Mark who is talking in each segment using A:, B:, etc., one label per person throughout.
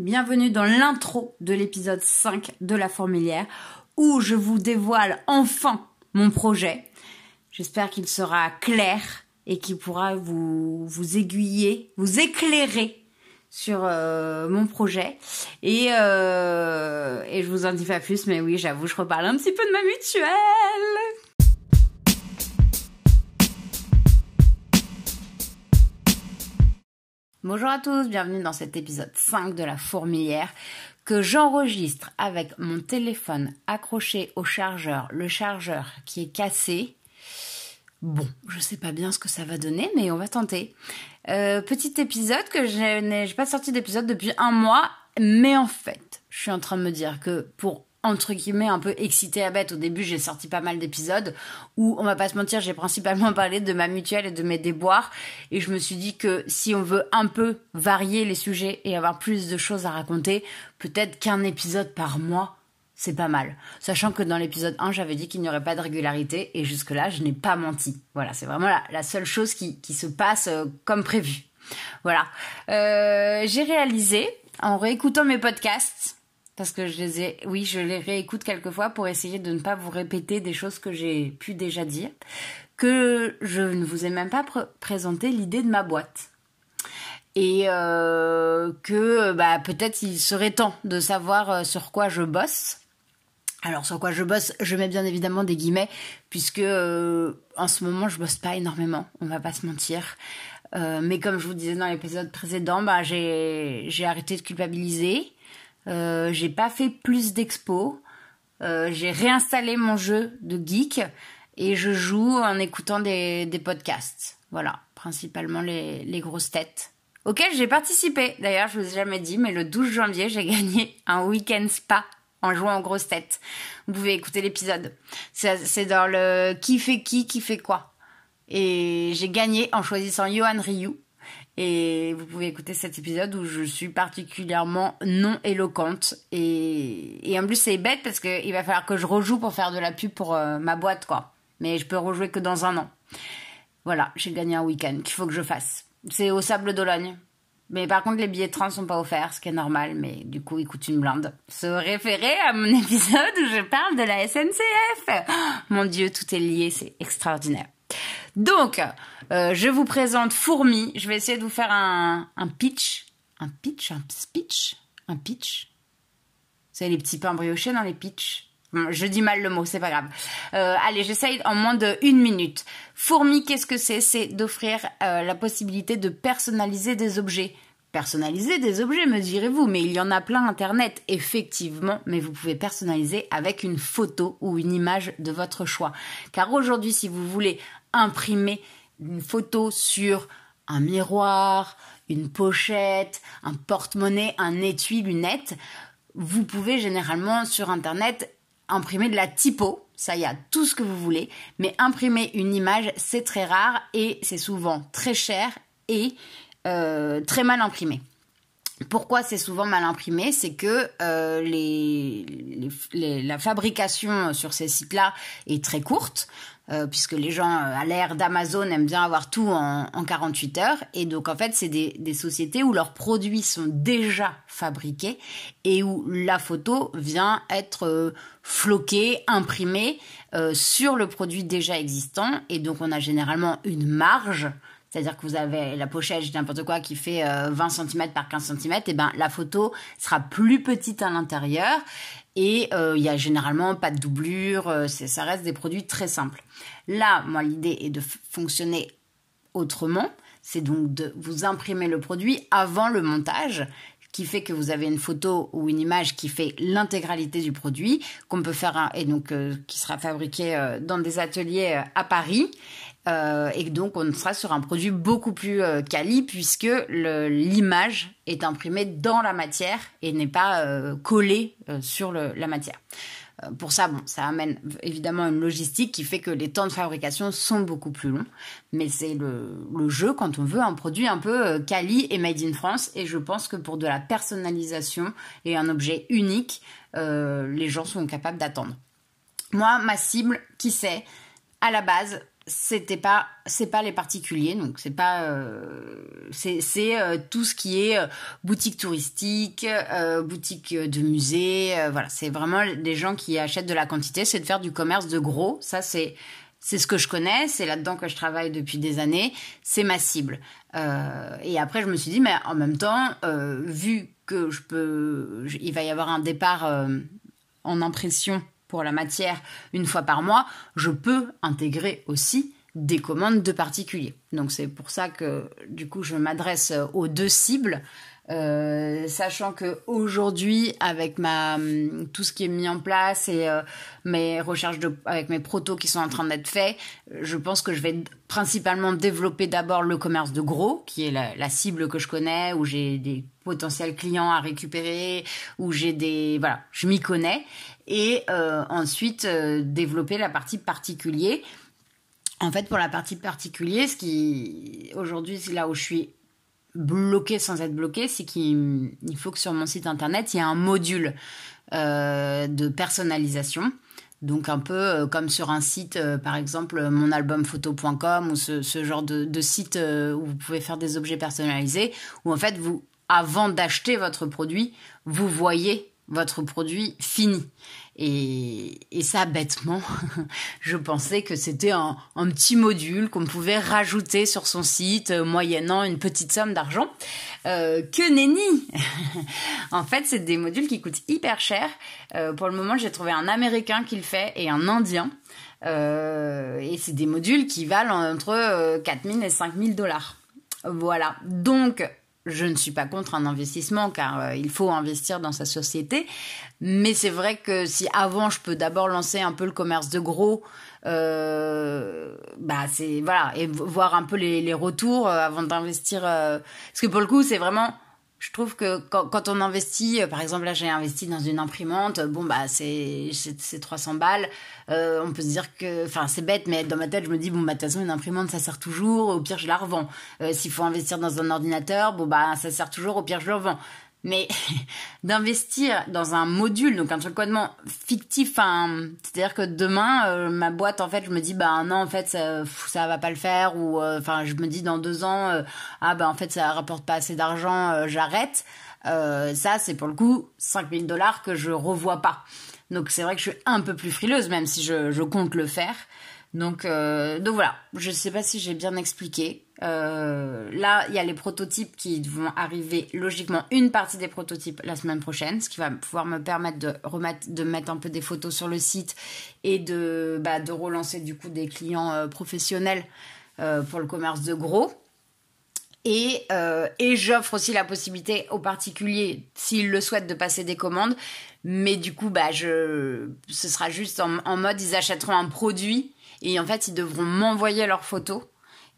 A: bienvenue dans l'intro de l'épisode 5 de la fourmilière où je vous dévoile enfin mon projet. J'espère qu'il sera clair et qu'il pourra vous, vous aiguiller, vous éclairer sur euh, mon projet. Et, euh, et je vous en dis pas plus, mais oui, j'avoue, je reparle un petit peu de ma mutuelle. Bonjour à tous, bienvenue dans cet épisode 5 de la fourmilière que j'enregistre avec mon téléphone accroché au chargeur, le chargeur qui est cassé. Bon, je sais pas bien ce que ça va donner, mais on va tenter. Euh, petit épisode que je n'ai pas sorti d'épisode depuis un mois, mais en fait, je suis en train de me dire que pour entre guillemets un peu excité à bête. Au début, j'ai sorti pas mal d'épisodes où, on va pas se mentir, j'ai principalement parlé de ma mutuelle et de mes déboires. Et je me suis dit que si on veut un peu varier les sujets et avoir plus de choses à raconter, peut-être qu'un épisode par mois, c'est pas mal. Sachant que dans l'épisode 1, j'avais dit qu'il n'y aurait pas de régularité et jusque-là, je n'ai pas menti. Voilà, c'est vraiment la, seule chose qui, se passe euh, comme prévu. Voilà. Euh, j'ai réalisé, en réécoutant mes podcasts, parce que je les ai, oui, je les réécoute quelquefois pour essayer de ne pas vous répéter des choses que j'ai pu déjà dire, que je ne vous ai même pas présenté l'idée de ma boîte. Et euh, que bah, peut-être il serait temps de savoir euh, sur quoi je bosse. Alors sur quoi je bosse, je mets bien évidemment des guillemets, puisque euh, en ce moment je bosse pas énormément, on va pas se mentir. mais comme je vous disais dans l'épisode précédent, bah, j'ai arrêté de culpabiliser. Euh, j'ai pas fait plus d'expos. Euh, j'ai réinstallé mon jeu de geek et je joue en écoutant des, podcasts. Voilà, principalement les, grosses têtes. Auxquelles j'ai participé. D'ailleurs, je vous ai jamais dit, mais le 12 janvier, j'ai gagné un week-end spa en jouant en grosses têtes. Vous pouvez écouter l'épisode. C'est dans le qui fait qui, qui fait quoi. Et j'ai gagné en choisissant Johan Ryu, et vous pouvez écouter cet épisode où je suis particulièrement non éloquente. Et, en plus, c'est bête parce qu'il va falloir que je rejoue pour faire de la pub pour euh, ma boîte, quoi. Mais je peux rejouer que dans un an. Voilà, j'ai gagné un week-end qu'il faut que je fasse. C'est au Sable d'Ologne. Mais par contre, les billets de train sont pas offerts, ce qui est normal, mais du coup, ils coûtent une blinde. Se référer à mon épisode où je parle de la SNCF. mon Dieu, tout est lié, c'est extraordinaire. Donc, euh, je vous présente Fourmi. Je vais essayer de vous faire un, pitch. Un pitch Un speech Un pitch C'est les petits pains briochés dans les pitchs je dis mal le mot, c'est pas grave. Euh, allez, j'essaye en moins de une minute. Fourmi, qu'est-ce que c'est? C'est d'offrir euh, la possibilité de personnaliser des objets. Personnaliser des objets, me direz-vous, mais il y en a plein Internet, effectivement, mais vous pouvez personnaliser avec une photo ou une image de votre choix. Car aujourd'hui, si vous voulez imprimer une photo sur un miroir, une pochette, un porte-monnaie, un étui, lunettes, vous pouvez généralement sur Internet imprimer de la typo. Ça y a tout ce que vous voulez. Mais imprimer une image, c'est très rare et c'est souvent très cher et euh, très mal imprimé. Pourquoi c'est souvent mal imprimé C'est que euh, la fabrication sur ces sites-là est très courte. Euh, puisque les gens à l'ère d'Amazon aiment bien avoir tout en, 48 heures. Et donc en fait, c'est des, sociétés où leurs produits sont déjà fabriqués et où la photo vient être euh, floquée, imprimée euh, sur le produit déjà existant. Et donc on a généralement une marge c'est-à-dire que vous avez la pochette, n'importe quoi, qui fait 20 cm par 15 cm, et ben la photo sera plus petite à l'intérieur et euh, il y a généralement pas de doublure, euh, ça reste des produits très simples. Là, moi, l'idée est de fonctionner autrement. C'est donc de vous imprimer le produit avant le montage, qui fait que vous avez une photo ou une image qui fait l'intégralité du produit, qu'on peut faire et donc euh, qui sera fabriqué dans des ateliers à Paris. Euh, et donc on sera sur un produit beaucoup plus euh, quali puisque l'image est imprimée dans la matière et n'est pas euh, collée sur la matière. Pour ça, bon, ça amène évidemment une logistique qui fait que les temps de fabrication sont beaucoup plus longs, mais c'est le, le, jeu quand on veut un produit un peu quali et made in France. Et je pense que pour de la personnalisation et un objet unique, les gens sont capables d'attendre. Moi, ma cible, qui c'est? À la base, c'était pas c'est pas les particuliers donc c'est pas euh, c'est euh, tout ce qui est euh, boutique touristique boutique de musée voilà. C'est vraiment des gens qui achètent de la quantité c'est de faire du commerce de gros. Ça c'est c'est ce que je connais c'est là-dedans que je travaille depuis des années c'est ma cible. Et après je me suis dit mais en même temps vu que je peux il va y avoir un départ en impression pour la matière une fois par mois, je peux intégrer aussi des commandes de particuliers. Donc c'est pour ça que du coup je m'adresse aux deux cibles, euh, sachant que aujourd'hui avec ma tout ce qui est mis en place et euh, mes recherches avec mes protos qui sont en train d'être faits, je pense que je vais principalement développer d'abord le commerce de gros, qui est la, cible que je connais, où j'ai des potentiels clients à récupérer, où j'ai des voilà, je m'y connais, et euh, ensuite développer la partie particulier. En fait, pour la partie particulier, ce qui aujourd'hui, c'est là où je suis bloquée sans être bloquée, c'est qu'il faut que sur mon site internet, il y ait un module euh, de personnalisation. Donc un peu euh, comme sur un site, euh, par exemple monalbumphoto.com ou ce, genre de, de site où vous pouvez faire des objets personnalisés, où en fait vous, avant d'acheter votre produit, vous voyez votre produit fini. Et, ça, bêtement, je pensais que c'était un, petit module qu'on pouvait rajouter sur son site, euh, moyennant une petite somme d'argent. Euh, que nenni En fait, c'est des modules qui coûtent hyper cher. Euh, pour le moment, j'ai trouvé un Américain qui le fait et un Indien. et c'est des modules qui valent entre 4000 et 5000 dollars. Voilà. Donc, je ne suis pas contre un investissement car euh, il faut investir dans sa société. Mais c'est vrai que si avant je peux d'abord lancer un peu le commerce de gros, euh, bah c'est voilà et voir un peu les, les retours euh, avant d'investir. parce que pour le coup c'est vraiment je trouve que quand, quand, on investit, euh, par exemple là j'ai investi dans une imprimante, bon bah c'est c'est 300 balles, euh, on peut se dire que, enfin c'est bête, mais dans ma tête je me dis bon bah de toute façon une imprimante ça sert toujours, au pire je la revends. Euh, S'il faut investir dans un ordinateur, bon bah ça sert toujours, au pire je le revends. Mais d'investir dans un module, donc un truc complètement fictif, c'est-à-dire que demain, euh, ma boîte, en fait, je me dis, bah non, en fait, ça, ça va pas le faire, ou euh, enfin, je me dis dans deux ans, euh, ah bah en fait, ça rapporte pas assez d'argent, j'arrête. ça, c'est pour le coup 5000 dollars que je revois pas. Donc c'est vrai que je suis un peu plus frileuse, même si je compte le faire. Donc, donc voilà, je sais pas si j'ai bien expliqué. Euh, là, il y a les prototypes qui vont arriver logiquement une partie des prototypes la semaine prochaine, ce qui va pouvoir me permettre de remettre, de mettre un peu des photos sur le site et de, bah, relancer du coup des clients euh, professionnels euh, pour le commerce de gros. Et, j'offre aussi la possibilité aux particuliers, s'ils le souhaitent, de passer des commandes. Mais du coup, bah, ce sera juste en mode, ils achèteront un produit et en fait, ils devront m'envoyer leurs photos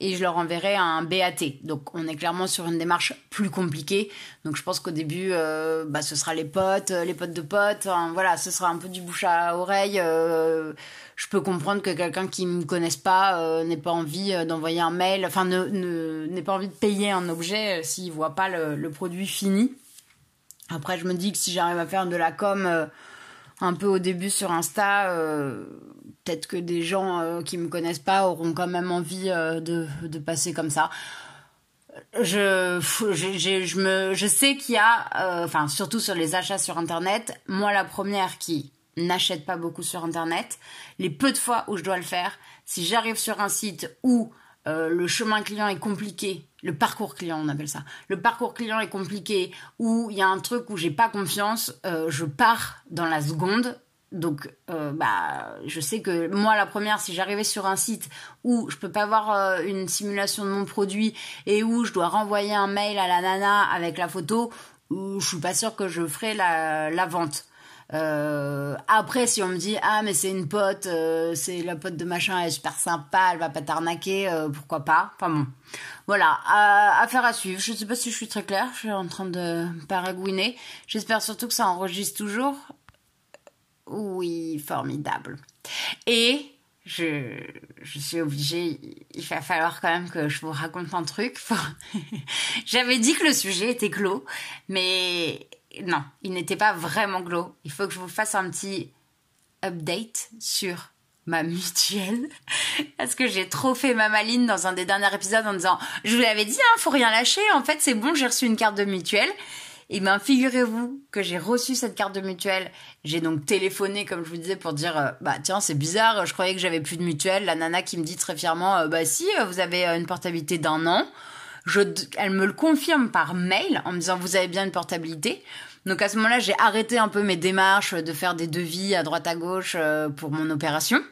A: et je leur enverrai un BAT. Donc on est clairement sur une démarche plus compliquée. Donc je pense qu'au début, euh, bah, ce sera les potes, euh, les potes de potes. voilà, ce sera un peu du bouche à oreille. Euh, je peux comprendre que quelqu'un qui ne me connaisse pas n'ait pas envie d'envoyer un mail, enfin ne, n'ait pas envie de payer un objet s'il voit pas le, produit fini. Après, je me dis que si j'arrive à faire de la com un peu au début sur Insta, peut-être que des gens euh, qui me connaissent pas auront quand même envie euh, de, passer comme ça. Je, sais qu'il y a, euh, enfin surtout sur les achats sur Internet, moi la première qui n'achète pas beaucoup sur Internet, les peu de fois où je dois le faire, si j'arrive sur un site où le chemin client est compliqué, le parcours client on appelle ça, le parcours client est compliqué, où il y a un truc où j'ai pas confiance, je pars dans la seconde donc, euh, bah, je sais que moi, la première, si j'arrivais sur un site où je peux pas avoir euh, une simulation de mon produit et où je dois renvoyer un mail à la nana avec la photo, je suis pas sûre que je ferai la, vente. Euh, après, si on me dit ah mais c'est une pote, euh, c'est la pote de machin, elle est super sympa, elle va pas t'arnaquer, euh, pourquoi pas? Enfin bon, voilà, affaire à suivre. Je sais pas si je suis très claire, je suis en train de paragouiner. J'espère surtout que ça enregistre toujours oui, formidable. Et je, je suis obligée, il va falloir quand même que je vous raconte un truc. J'avais dit que le sujet était clos, mais non, il n'était pas vraiment clos. Il faut que je vous fasse un petit update sur ma mutuelle parce que j'ai trop fait ma maline dans un des derniers épisodes en disant je vous l'avais dit hein, faut rien lâcher en fait c'est bon j'ai reçu une carte de mutuelle et bien, figurez-vous que j'ai reçu cette carte de mutuelle. J'ai donc téléphoné, comme je vous disais, pour dire, euh, bah tiens, c'est bizarre, je croyais que j'avais plus de mutuelle. La nana qui me dit très fièrement, euh, bah si, euh, vous avez une portabilité d'un an. Je, elle me le confirme par mail en me disant, vous avez bien une portabilité. Donc à ce moment-là, j'ai arrêté un peu mes démarches de faire des devis à droite à gauche pour mon opération.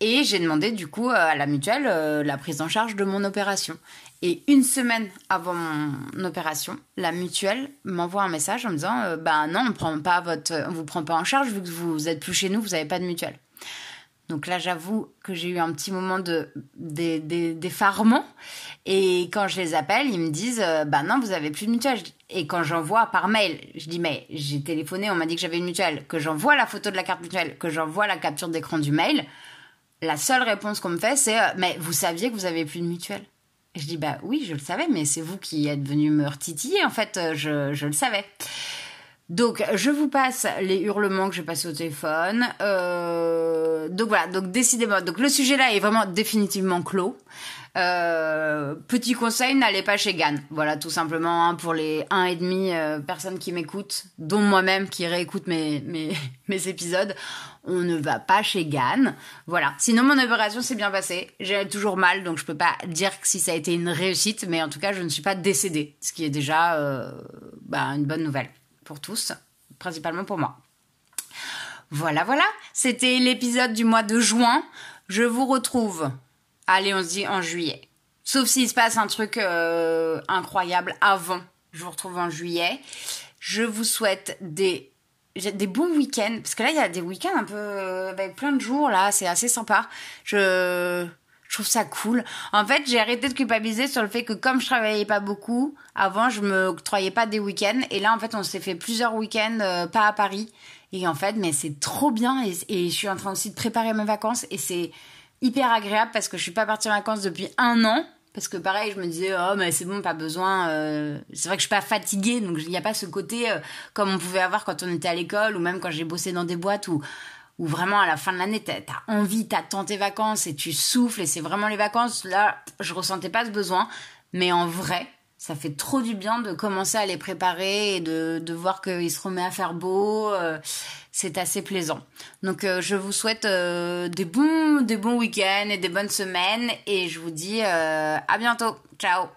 A: Et j'ai demandé du coup à la mutuelle la prise en charge de mon opération. Et une semaine avant mon opération, la mutuelle m'envoie un message en me disant euh, Bah non, on prend vous prend pas en charge vu que vous êtes plus chez nous, vous n'avez pas de mutuelle. Donc là, j'avoue que j'ai eu un petit moment de d'effarement. Et quand je les appelle, ils me disent euh, Bah non, vous avez plus de mutuelle. Et quand j'envoie par mail, je dis Mais j'ai téléphoné, on m'a dit que j'avais une mutuelle, que j'envoie la photo de la carte mutuelle, que j'envoie la capture d'écran du mail. La seule réponse qu'on me fait, c'est euh, Mais vous saviez que vous avez plus de mutuelle? Je dis bah oui, je le savais, mais c'est vous qui êtes venu me retitiller. En fait, euh, je, je le savais. Donc, je vous passe les hurlements que j'ai passés au téléphone. Euh, donc voilà, donc décidément, donc le sujet là est vraiment définitivement clos. Euh, petit conseil, n'allez pas chez Gann. Voilà, tout simplement hein, pour les un et demi euh, personnes qui m'écoutent, dont moi-même qui réécoute mes, mes, épisodes. On ne va pas chez Gann. Voilà. Sinon, mon opération s'est bien passée. J'ai toujours mal, donc je peux pas dire si ça a été une réussite, mais en tout cas, je ne suis pas décédée, ce qui est déjà euh, bah, une bonne nouvelle pour tous, principalement pour moi. Voilà, voilà. C'était l'épisode du mois de juin. Je vous retrouve Allez, on se dit en juillet. Sauf s'il se passe un truc euh, incroyable avant. Je vous retrouve en juillet. Je vous souhaite des des bons week-ends parce que là il y a des week-ends un peu euh, avec plein de jours là, c'est assez sympa. Je je trouve ça cool. En fait, j'ai arrêté de culpabiliser sur le fait que comme je travaillais pas beaucoup, avant je me octroyais pas des week-ends et là en fait on s'est fait plusieurs week-ends euh, pas à Paris et en fait mais c'est trop bien et, et, je suis en train aussi de préparer mes vacances et c'est hyper agréable parce que je suis pas partie en vacances depuis un an. Parce que pareil, je me disais, oh, mais c'est bon, pas besoin. Euh, c'est vrai que je suis pas fatiguée, donc il n'y a pas ce côté euh, comme on pouvait avoir quand on était à l'école ou même quand j'ai bossé dans des boîtes où, où vraiment à la fin de l'année, t'as as envie, t'attends tes vacances et tu souffles et c'est vraiment les vacances. Là, je ressentais pas ce besoin. Mais en vrai, ça fait trop du bien de commencer à les préparer et de, de voir qu'il se remet à faire beau. Euh, c'est assez plaisant. Donc euh, je vous souhaite euh, des bons des bons week-ends et des bonnes semaines et je vous dis à bientôt. Ciao